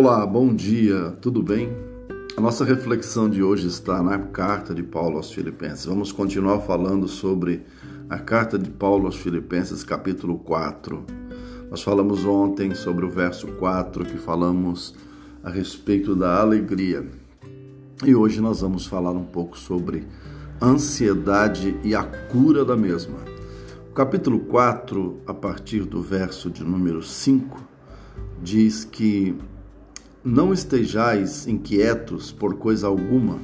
Olá, bom dia, tudo bem? A nossa reflexão de hoje está na carta de Paulo aos Filipenses. Vamos continuar falando sobre a carta de Paulo aos Filipenses, capítulo 4. Nós falamos ontem sobre o verso 4, que falamos a respeito da alegria. E hoje nós vamos falar um pouco sobre ansiedade e a cura da mesma. O capítulo 4, a partir do verso de número 5, diz que não estejais inquietos por coisa alguma,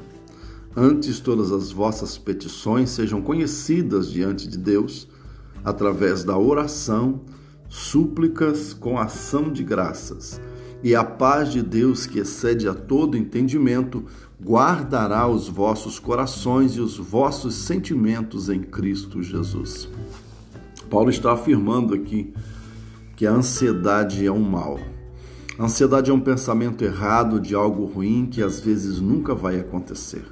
antes todas as vossas petições sejam conhecidas diante de Deus através da oração, súplicas com ação de graças. E a paz de Deus, que excede a todo entendimento, guardará os vossos corações e os vossos sentimentos em Cristo Jesus. Paulo está afirmando aqui que a ansiedade é um mal. Ansiedade é um pensamento errado de algo ruim que às vezes nunca vai acontecer.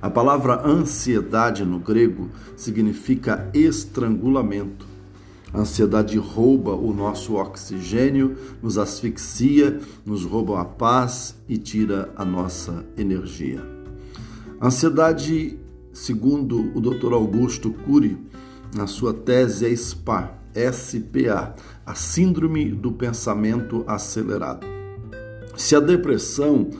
A palavra ansiedade no grego significa estrangulamento. A ansiedade rouba o nosso oxigênio, nos asfixia, nos rouba a paz e tira a nossa energia. A ansiedade, segundo o Dr. Augusto Cury, na sua tese é SPA, SPA, a Síndrome do Pensamento Acelerado. Se a depressão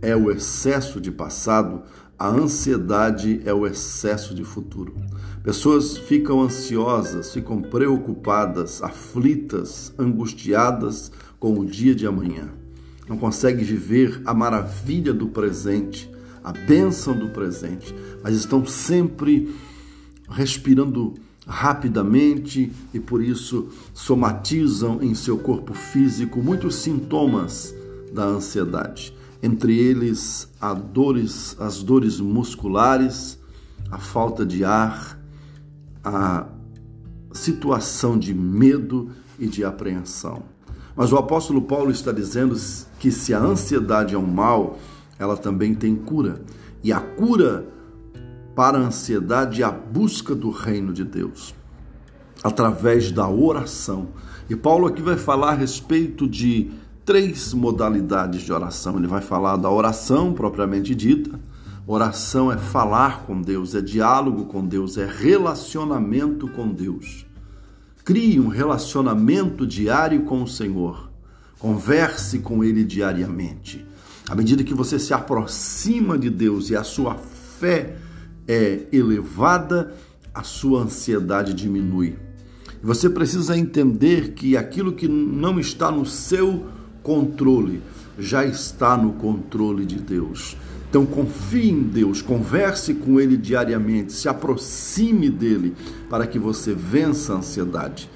é o excesso de passado, a ansiedade é o excesso de futuro. Pessoas ficam ansiosas, ficam preocupadas, aflitas, angustiadas com o dia de amanhã. Não conseguem viver a maravilha do presente, a bênção do presente, mas estão sempre respirando rapidamente e por isso somatizam em seu corpo físico muitos sintomas da ansiedade. Entre eles, dores, as dores musculares, a falta de ar, a situação de medo e de apreensão. Mas o apóstolo Paulo está dizendo que se a ansiedade é um mal, ela também tem cura. E a cura para a ansiedade é a busca do reino de Deus, através da oração. E Paulo aqui vai falar a respeito de três modalidades de oração. Ele vai falar da oração propriamente dita. Oração é falar com Deus, é diálogo com Deus, é relacionamento com Deus. Crie um relacionamento diário com o Senhor. Converse com Ele diariamente. À medida que você se aproxima de Deus e a sua fé é elevada, a sua ansiedade diminui. Você precisa entender que aquilo que não está no seu controle já está no controle de Deus. Então confie em Deus, converse com Ele diariamente, se aproxime dele para que você vença a ansiedade.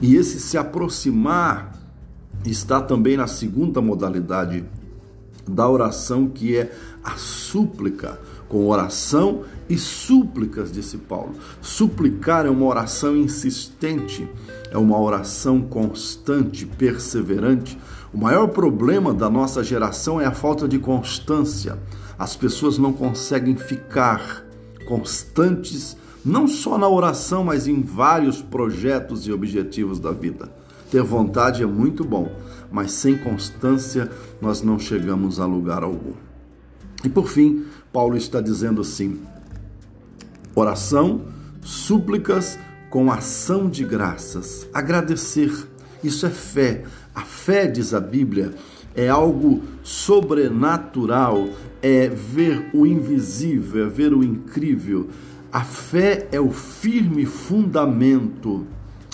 E esse se aproximar está também na segunda modalidade da oração, que é a súplica com oração e súplicas, disse Paulo. Suplicar é uma oração insistente, é uma oração constante, perseverante. O maior problema da nossa geração é a falta de constância. As pessoas não conseguem ficar constantes, não só na oração, mas em vários projetos e objetivos da vida. Ter vontade é muito bom, mas sem constância nós não chegamos a lugar algum. E por fim, Paulo está dizendo assim: oração, súplicas com ação de graças, agradecer. Isso é fé. A fé, diz a Bíblia, é algo sobrenatural, é ver o invisível, é ver o incrível. A fé é o firme fundamento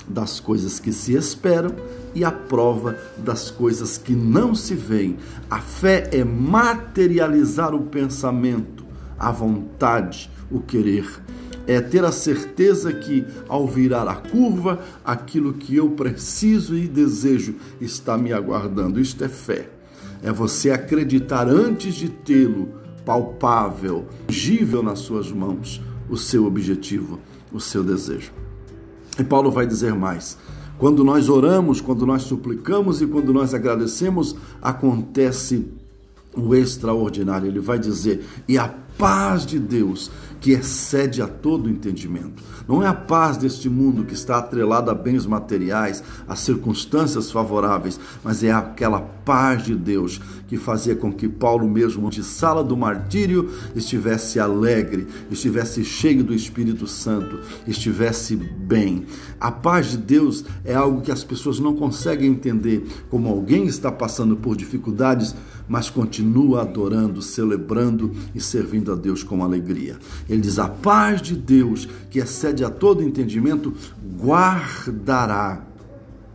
das coisas que se esperam e a prova das coisas que não se veem. A fé é materializar o pensamento, a vontade, o querer. É ter a certeza que, ao virar a curva, aquilo que eu preciso e desejo está me aguardando. Isto é fé. É você acreditar antes de tê-lo palpável, tangível nas suas mãos, o seu objetivo, o seu desejo. E Paulo vai dizer mais: quando nós oramos, quando nós suplicamos e quando nós agradecemos, acontece o extraordinário. Ele vai dizer: e a paz de Deus que excede a todo entendimento. Não é a paz deste mundo que está atrelada a bens materiais, a circunstâncias favoráveis, mas é aquela paz de Deus que fazia com que Paulo, mesmo de sala do martírio, estivesse alegre, estivesse cheio do Espírito Santo, estivesse bem. A paz de Deus é algo que as pessoas não conseguem entender, como alguém está passando por dificuldades, mas continua adorando, celebrando e servindo a Deus com alegria. Ele diz: A paz de Deus, que excede a todo entendimento, guardará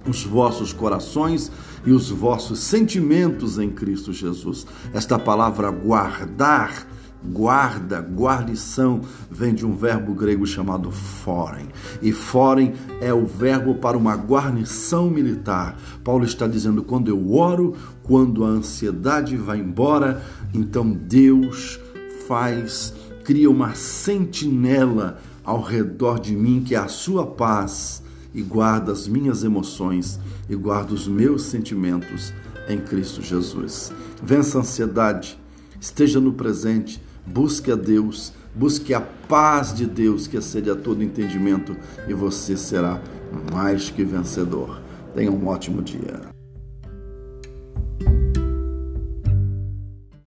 os vossos corações e os vossos sentimentos em Cristo Jesus. Esta palavra guardar guarda, guarnição, vem de um verbo grego chamado forem. E forem é o verbo para uma guarnição militar. Paulo está dizendo: quando eu oro, quando a ansiedade vai embora, então Deus faz, cria uma sentinela ao redor de mim, que é a sua paz, e guarda as minhas emoções e guarda os meus sentimentos em Cristo Jesus. Vença a ansiedade, esteja no presente Busque a Deus, busque a paz de Deus que excede a todo entendimento e você será mais que vencedor. Tenha um ótimo dia.